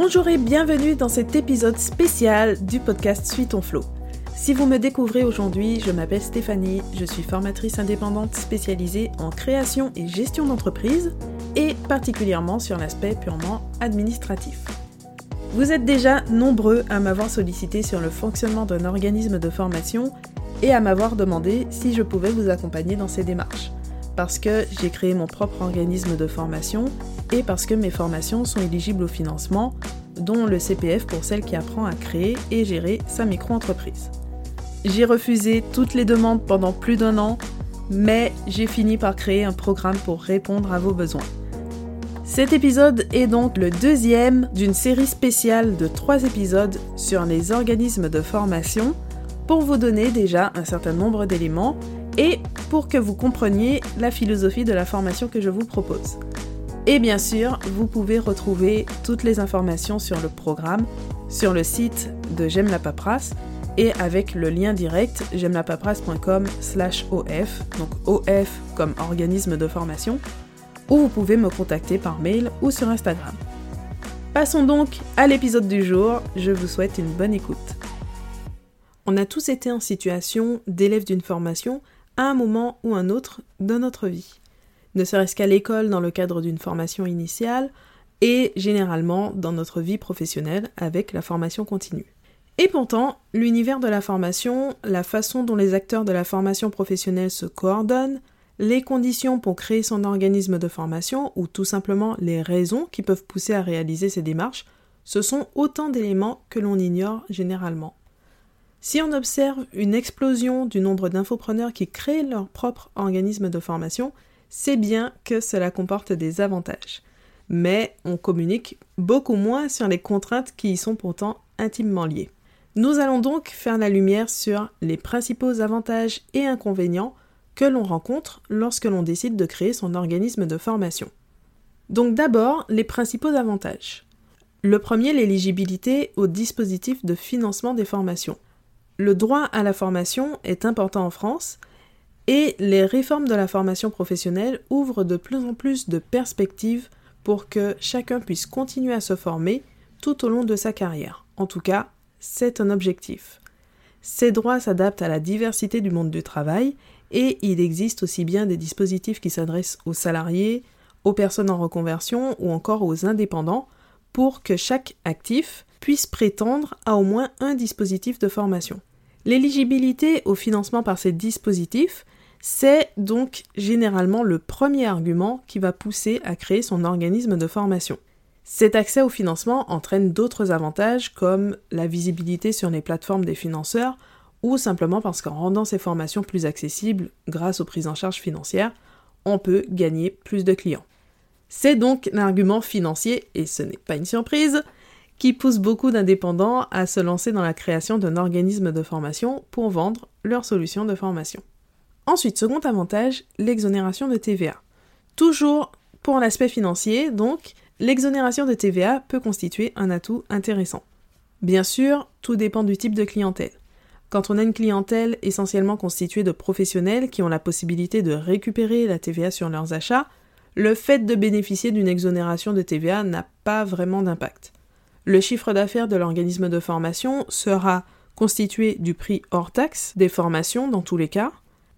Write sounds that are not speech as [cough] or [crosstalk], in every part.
Bonjour et bienvenue dans cet épisode spécial du podcast Suis ton flow. Si vous me découvrez aujourd'hui, je m'appelle Stéphanie, je suis formatrice indépendante spécialisée en création et gestion d'entreprise et particulièrement sur l'aspect purement administratif. Vous êtes déjà nombreux à m'avoir sollicité sur le fonctionnement d'un organisme de formation et à m'avoir demandé si je pouvais vous accompagner dans ces démarches. Parce que j'ai créé mon propre organisme de formation et parce que mes formations sont éligibles au financement, dont le CPF pour celle qui apprend à créer et gérer sa micro-entreprise. J'ai refusé toutes les demandes pendant plus d'un an, mais j'ai fini par créer un programme pour répondre à vos besoins. Cet épisode est donc le deuxième d'une série spéciale de trois épisodes sur les organismes de formation pour vous donner déjà un certain nombre d'éléments et pour que vous compreniez la philosophie de la formation que je vous propose. Et bien sûr, vous pouvez retrouver toutes les informations sur le programme sur le site de J'aime la paperasse et avec le lien direct j'aime-la-paperasse.com slash OF, donc OF comme organisme de formation, ou vous pouvez me contacter par mail ou sur Instagram. Passons donc à l'épisode du jour, je vous souhaite une bonne écoute. On a tous été en situation d'élève d'une formation à un moment ou un autre de notre vie, ne serait-ce qu'à l'école dans le cadre d'une formation initiale et généralement dans notre vie professionnelle avec la formation continue. Et pourtant, l'univers de la formation, la façon dont les acteurs de la formation professionnelle se coordonnent, les conditions pour créer son organisme de formation ou tout simplement les raisons qui peuvent pousser à réaliser ces démarches, ce sont autant d'éléments que l'on ignore généralement. Si on observe une explosion du nombre d'infopreneurs qui créent leur propre organisme de formation, c'est bien que cela comporte des avantages. Mais on communique beaucoup moins sur les contraintes qui y sont pourtant intimement liées. Nous allons donc faire la lumière sur les principaux avantages et inconvénients que l'on rencontre lorsque l'on décide de créer son organisme de formation. Donc d'abord, les principaux avantages. Le premier, l'éligibilité au dispositif de financement des formations. Le droit à la formation est important en France et les réformes de la formation professionnelle ouvrent de plus en plus de perspectives pour que chacun puisse continuer à se former tout au long de sa carrière. En tout cas, c'est un objectif. Ces droits s'adaptent à la diversité du monde du travail et il existe aussi bien des dispositifs qui s'adressent aux salariés, aux personnes en reconversion ou encore aux indépendants pour que chaque actif puisse prétendre à au moins un dispositif de formation. L'éligibilité au financement par ces dispositifs, c'est donc généralement le premier argument qui va pousser à créer son organisme de formation. Cet accès au financement entraîne d'autres avantages comme la visibilité sur les plateformes des financeurs ou simplement parce qu'en rendant ces formations plus accessibles grâce aux prises en charge financières, on peut gagner plus de clients. C'est donc l'argument financier, et ce n'est pas une surprise, qui pousse beaucoup d'indépendants à se lancer dans la création d'un organisme de formation pour vendre leurs solutions de formation. Ensuite, second avantage, l'exonération de TVA. Toujours pour l'aspect financier, donc, l'exonération de TVA peut constituer un atout intéressant. Bien sûr, tout dépend du type de clientèle. Quand on a une clientèle essentiellement constituée de professionnels qui ont la possibilité de récupérer la TVA sur leurs achats, le fait de bénéficier d'une exonération de TVA n'a pas vraiment d'impact. Le chiffre d'affaires de l'organisme de formation sera constitué du prix hors taxe des formations dans tous les cas,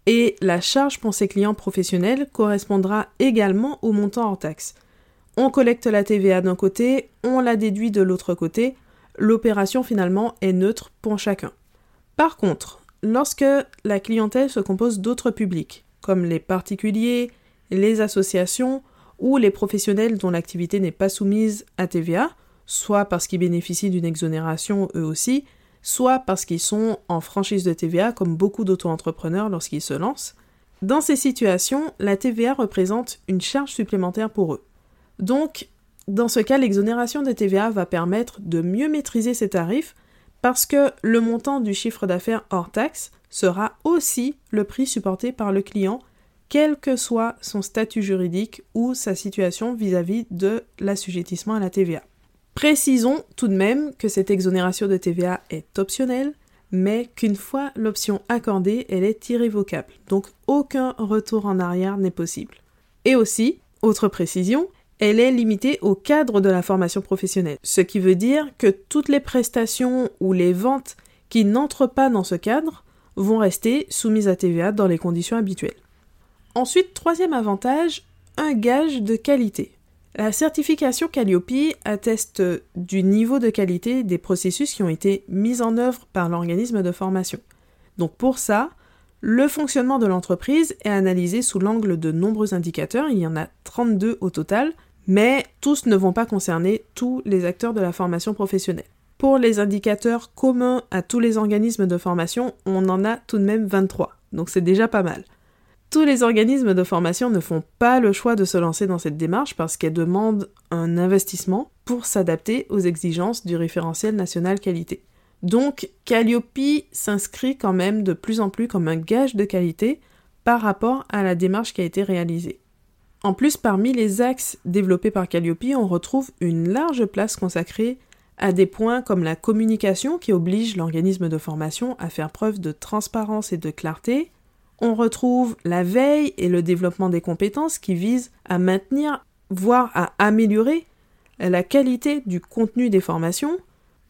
et la charge pour ses clients professionnels correspondra également au montant hors taxe. On collecte la TVA d'un côté, on la déduit de l'autre côté, l'opération finalement est neutre pour chacun. Par contre, lorsque la clientèle se compose d'autres publics, comme les particuliers, les associations ou les professionnels dont l'activité n'est pas soumise à TVA, soit parce qu'ils bénéficient d'une exonération eux aussi, soit parce qu'ils sont en franchise de TVA comme beaucoup d'auto-entrepreneurs lorsqu'ils se lancent, dans ces situations, la TVA représente une charge supplémentaire pour eux. Donc, dans ce cas, l'exonération de TVA va permettre de mieux maîtriser ces tarifs parce que le montant du chiffre d'affaires hors taxe sera aussi le prix supporté par le client, quel que soit son statut juridique ou sa situation vis-à-vis de l'assujettissement à la TVA. Précisons tout de même que cette exonération de TVA est optionnelle, mais qu'une fois l'option accordée, elle est irrévocable, donc aucun retour en arrière n'est possible. Et aussi, autre précision, elle est limitée au cadre de la formation professionnelle, ce qui veut dire que toutes les prestations ou les ventes qui n'entrent pas dans ce cadre vont rester soumises à TVA dans les conditions habituelles. Ensuite, troisième avantage, un gage de qualité. La certification Calliope atteste du niveau de qualité des processus qui ont été mis en œuvre par l'organisme de formation. Donc pour ça, le fonctionnement de l'entreprise est analysé sous l'angle de nombreux indicateurs, il y en a 32 au total, mais tous ne vont pas concerner tous les acteurs de la formation professionnelle. Pour les indicateurs communs à tous les organismes de formation, on en a tout de même 23, donc c'est déjà pas mal. Tous les organismes de formation ne font pas le choix de se lancer dans cette démarche parce qu'elle demande un investissement pour s'adapter aux exigences du référentiel national qualité. Donc Calliope s'inscrit quand même de plus en plus comme un gage de qualité par rapport à la démarche qui a été réalisée. En plus, parmi les axes développés par Calliope, on retrouve une large place consacrée à des points comme la communication qui oblige l'organisme de formation à faire preuve de transparence et de clarté. On retrouve la veille et le développement des compétences qui visent à maintenir, voire à améliorer la qualité du contenu des formations.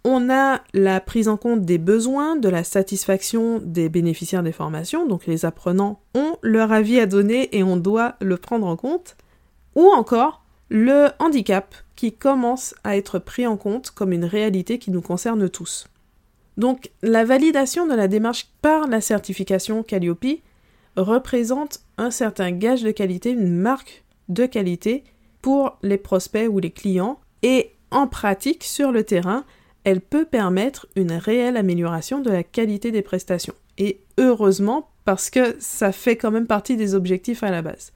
On a la prise en compte des besoins, de la satisfaction des bénéficiaires des formations, donc les apprenants ont leur avis à donner et on doit le prendre en compte. Ou encore le handicap qui commence à être pris en compte comme une réalité qui nous concerne tous. Donc la validation de la démarche par la certification Calliope représente un certain gage de qualité, une marque de qualité pour les prospects ou les clients et en pratique sur le terrain, elle peut permettre une réelle amélioration de la qualité des prestations. Et heureusement parce que ça fait quand même partie des objectifs à la base.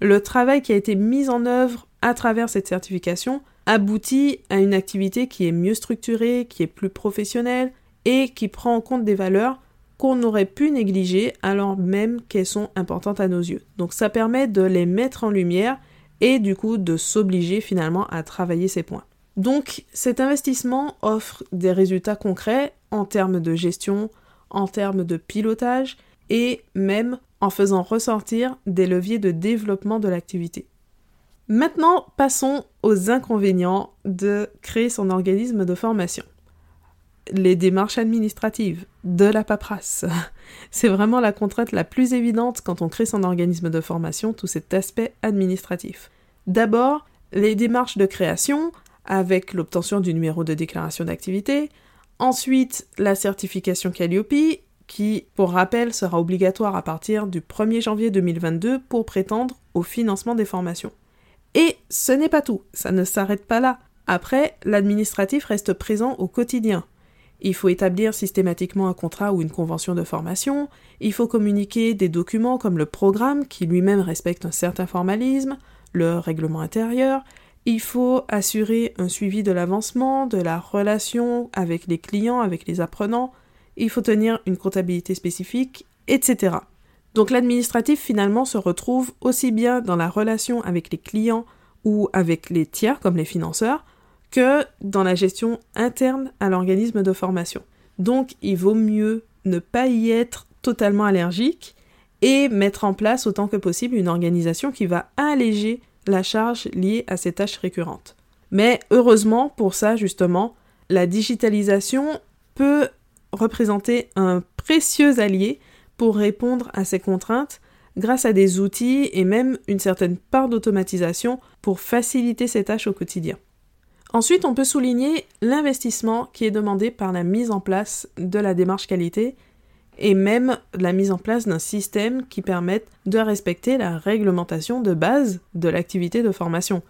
Le travail qui a été mis en œuvre à travers cette certification aboutit à une activité qui est mieux structurée, qui est plus professionnelle et qui prend en compte des valeurs qu'on aurait pu négliger alors même qu'elles sont importantes à nos yeux. Donc ça permet de les mettre en lumière et du coup de s'obliger finalement à travailler ces points. Donc cet investissement offre des résultats concrets en termes de gestion, en termes de pilotage et même en faisant ressortir des leviers de développement de l'activité. Maintenant, passons aux inconvénients de créer son organisme de formation. Les démarches administratives, de la paperasse. [laughs] C'est vraiment la contrainte la plus évidente quand on crée son organisme de formation, tout cet aspect administratif. D'abord, les démarches de création, avec l'obtention du numéro de déclaration d'activité. Ensuite, la certification Calliope, qui, pour rappel, sera obligatoire à partir du 1er janvier 2022 pour prétendre au financement des formations. Et ce n'est pas tout, ça ne s'arrête pas là. Après, l'administratif reste présent au quotidien. Il faut établir systématiquement un contrat ou une convention de formation, il faut communiquer des documents comme le programme qui lui-même respecte un certain formalisme, le règlement intérieur, il faut assurer un suivi de l'avancement, de la relation avec les clients, avec les apprenants, il faut tenir une comptabilité spécifique, etc. Donc l'administratif finalement se retrouve aussi bien dans la relation avec les clients ou avec les tiers comme les financeurs que dans la gestion interne à l'organisme de formation. Donc il vaut mieux ne pas y être totalement allergique et mettre en place autant que possible une organisation qui va alléger la charge liée à ces tâches récurrentes. Mais heureusement, pour ça, justement, la digitalisation peut représenter un précieux allié pour répondre à ces contraintes grâce à des outils et même une certaine part d'automatisation pour faciliter ces tâches au quotidien. Ensuite, on peut souligner l'investissement qui est demandé par la mise en place de la démarche qualité et même la mise en place d'un système qui permette de respecter la réglementation de base de l'activité de formation.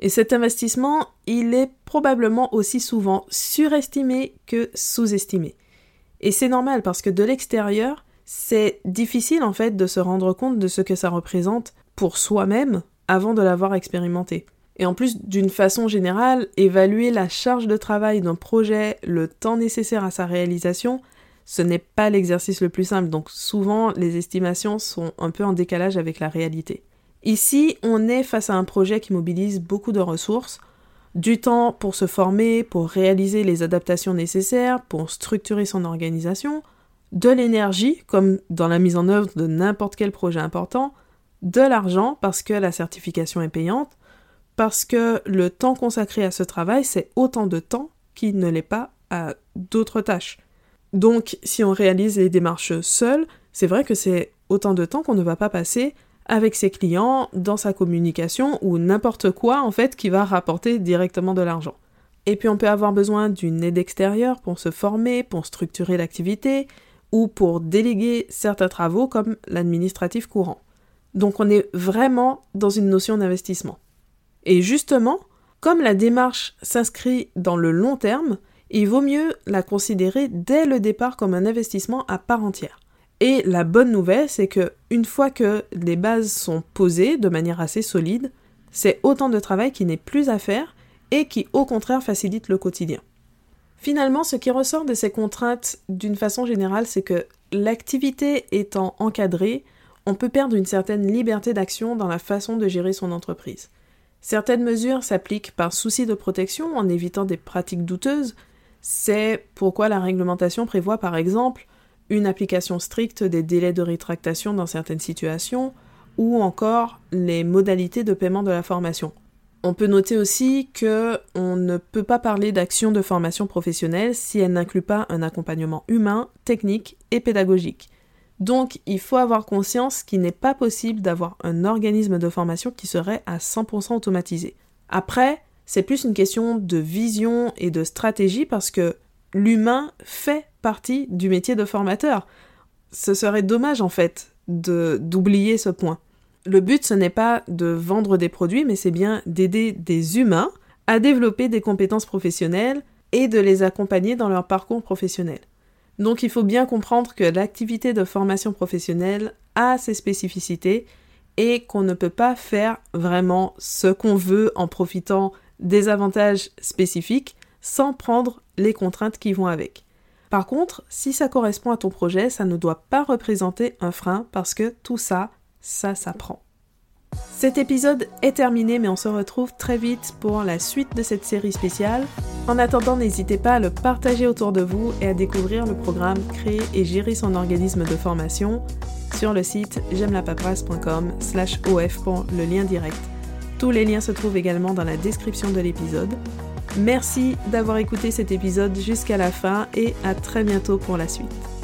Et cet investissement, il est probablement aussi souvent surestimé que sous-estimé. Et c'est normal parce que de l'extérieur, c'est difficile en fait de se rendre compte de ce que ça représente pour soi-même avant de l'avoir expérimenté. Et en plus, d'une façon générale, évaluer la charge de travail d'un projet, le temps nécessaire à sa réalisation, ce n'est pas l'exercice le plus simple, donc souvent les estimations sont un peu en décalage avec la réalité. Ici, on est face à un projet qui mobilise beaucoup de ressources, du temps pour se former, pour réaliser les adaptations nécessaires, pour structurer son organisation, de l'énergie, comme dans la mise en œuvre de n'importe quel projet important, de l'argent parce que la certification est payante, parce que le temps consacré à ce travail, c'est autant de temps qu'il ne l'est pas à d'autres tâches. Donc, si on réalise les démarches seul, c'est vrai que c'est autant de temps qu'on ne va pas passer avec ses clients, dans sa communication ou n'importe quoi en fait qui va rapporter directement de l'argent. Et puis on peut avoir besoin d'une aide extérieure pour se former, pour structurer l'activité ou pour déléguer certains travaux comme l'administratif courant. Donc on est vraiment dans une notion d'investissement. Et justement, comme la démarche s'inscrit dans le long terme, il vaut mieux la considérer dès le départ comme un investissement à part entière. Et la bonne nouvelle, c'est que une fois que les bases sont posées de manière assez solide, c'est autant de travail qui n'est plus à faire et qui au contraire facilite le quotidien. Finalement, ce qui ressort de ces contraintes d'une façon générale, c'est que l'activité étant encadrée, on peut perdre une certaine liberté d'action dans la façon de gérer son entreprise. Certaines mesures s'appliquent par souci de protection en évitant des pratiques douteuses. C'est pourquoi la réglementation prévoit par exemple une application stricte des délais de rétractation dans certaines situations, ou encore les modalités de paiement de la formation. On peut noter aussi que on ne peut pas parler d'action de formation professionnelle si elle n'inclut pas un accompagnement humain, technique et pédagogique. Donc, il faut avoir conscience qu'il n'est pas possible d'avoir un organisme de formation qui serait à 100% automatisé. Après, c'est plus une question de vision et de stratégie parce que l'humain fait partie du métier de formateur. Ce serait dommage en fait d'oublier ce point. Le but ce n'est pas de vendre des produits mais c'est bien d'aider des humains à développer des compétences professionnelles et de les accompagner dans leur parcours professionnel. Donc il faut bien comprendre que l'activité de formation professionnelle a ses spécificités et qu'on ne peut pas faire vraiment ce qu'on veut en profitant des avantages spécifiques sans prendre les contraintes qui vont avec. Par contre, si ça correspond à ton projet, ça ne doit pas représenter un frein parce que tout ça, ça s'apprend. Cet épisode est terminé, mais on se retrouve très vite pour la suite de cette série spéciale. En attendant, n'hésitez pas à le partager autour de vous et à découvrir le programme Créer et gérer son organisme de formation sur le site j'aime-la-paperasse.com slash of le lien direct. Tous les liens se trouvent également dans la description de l'épisode. Merci d'avoir écouté cet épisode jusqu'à la fin et à très bientôt pour la suite.